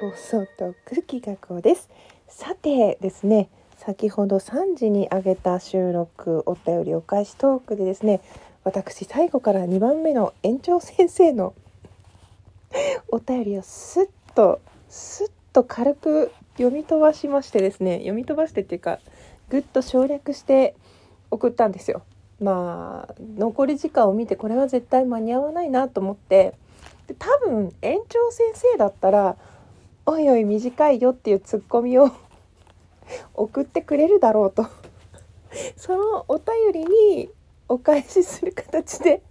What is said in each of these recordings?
放送と空気学校です。さてですね先ほど3時に上げた収録お便りお返しトークでですね私最後から2番目の園長先生の お便りをスッとスッと軽く読み飛ばしましてですね読み飛ばしてっていうかぐっと省略して送ったんですよ。まあ残り時間を見てこれは絶対間に合わないなと思ってで多分園長先生だったら「おいおい短いよ」っていうツッコミを 送ってくれるだろうと。そのお便りにお返しする形で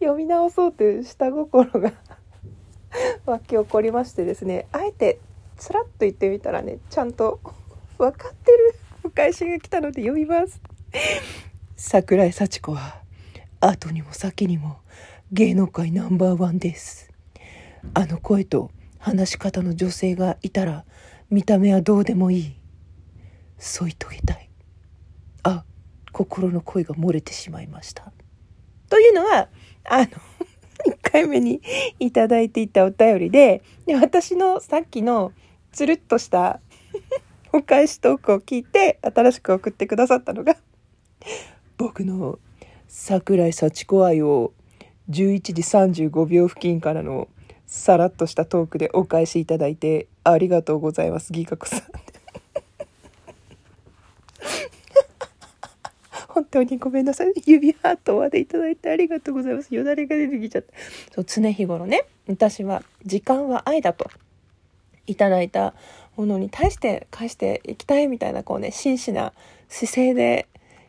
読み直そうという下心が 湧き起こりましてですね。あえてつらっと言ってみたらねちゃんと分かってるお返しが来たので読みます。桜井幸子は後にも先にも芸能界ナンバーワンです。あの声と話し方の女性がいたら見た目はどうでもいい。添い遂げたい。あ心の声が漏れてしまいました。というのはあの 1回目にいただいていたお便りでで私のさっきのつるっとした お返しトークを聞いて新しく送ってくださったのが僕の桜井幸子愛を11時35秒付近からのさらっとしたトークでお返しいただいてありがとうございます。ギカ子さん。本当にごめんなさい。指ハートまでいただいてありがとうございます。よだれが出てきちゃった。そう常日頃ね私は時間は愛だといただいたものに対して返していきたいみたいなこうね真摯な姿勢で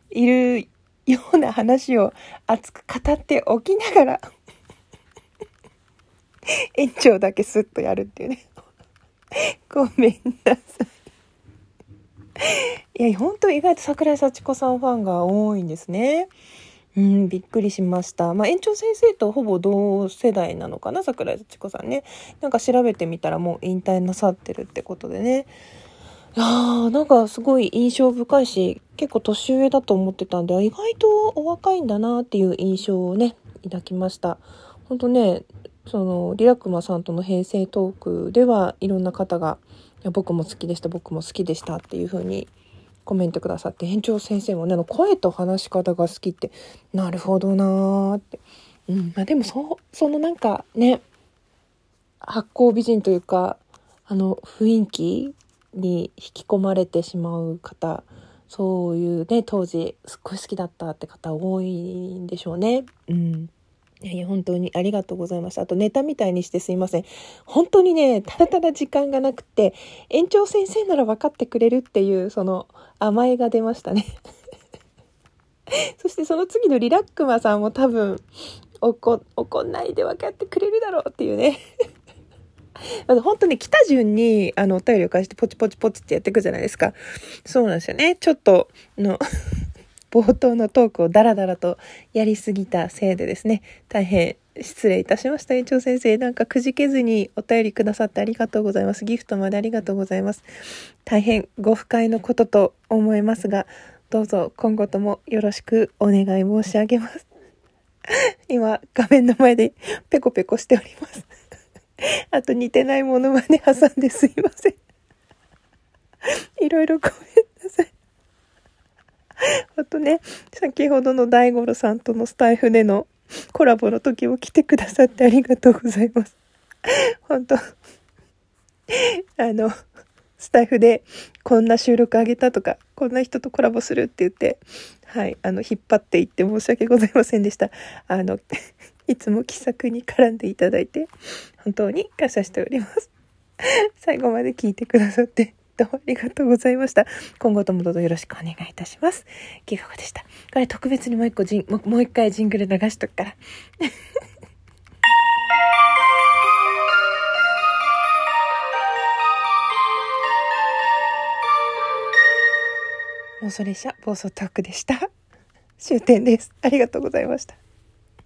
いるような話を熱く語っておきながら園長だけスッとやるっていうねごめんなさいいや本当意外と桜井幸子さんファンが多いんですねうん、びっくりしました。まあ、園長先生とほぼ同世代なのかな、桜井幸子さんね。なんか調べてみたらもう引退なさってるってことでね。いやー、なんかすごい印象深いし、結構年上だと思ってたんで、意外とお若いんだなっていう印象をね、抱きました。ほんとね、その、リラクマさんとの平成トークではいろんな方が、いや僕も好きでした、僕も好きでしたっていう風にコメントくださって園長先生もねの声と話し方が好きってなるほどなーって、うんまあ、でもそそのなんかね発酵美人というかあの雰囲気に引き込まれてしまう方そういうね当時すっごい好きだったって方多いんでしょうね。うんいやいや、本当にありがとうございました。あとネタみたいにしてすいません。本当にね、ただただ時間がなくて、園長先生なら分かってくれるっていう、その甘えが出ましたね。そしてその次のリラックマさんも多分、怒、怒んないで分かってくれるだろうっていうね。本当に来た順に、あの、お便りを返してポチポチポチってやっていくじゃないですか。そうなんですよね。ちょっと、の、冒頭のトークをダラダラとやりすぎたせいでですね、大変失礼いたしました。園長先生、なんかくじけずにお便りくださってありがとうございます。ギフトまでありがとうございます。大変ご不快のことと思いますが、どうぞ今後ともよろしくお願い申し上げます。今、画面の前でペコペコしております。あと似てないものまで挟んですいません。いろいろごめんなさい。あとね、先ほどの大五郎さんとのスタイフでのコラボの時も来てくださってありがとうございます。本当あの、スタイフでこんな収録あげたとか、こんな人とコラボするって言って、はい、あの、引っ張っていって申し訳ございませんでした。あの、いつも気さくに絡んでいただいて、本当に感謝しております。最後まで聞いてくださってどうもありがとうございました。今後ともどうぞよろしくお願いいたします。ギガ子でした。これ特別にもう一個ジン、もう一回ジングル流しとくから。もうそれじゃ暴走タックでした。終点です。ありがとうございました。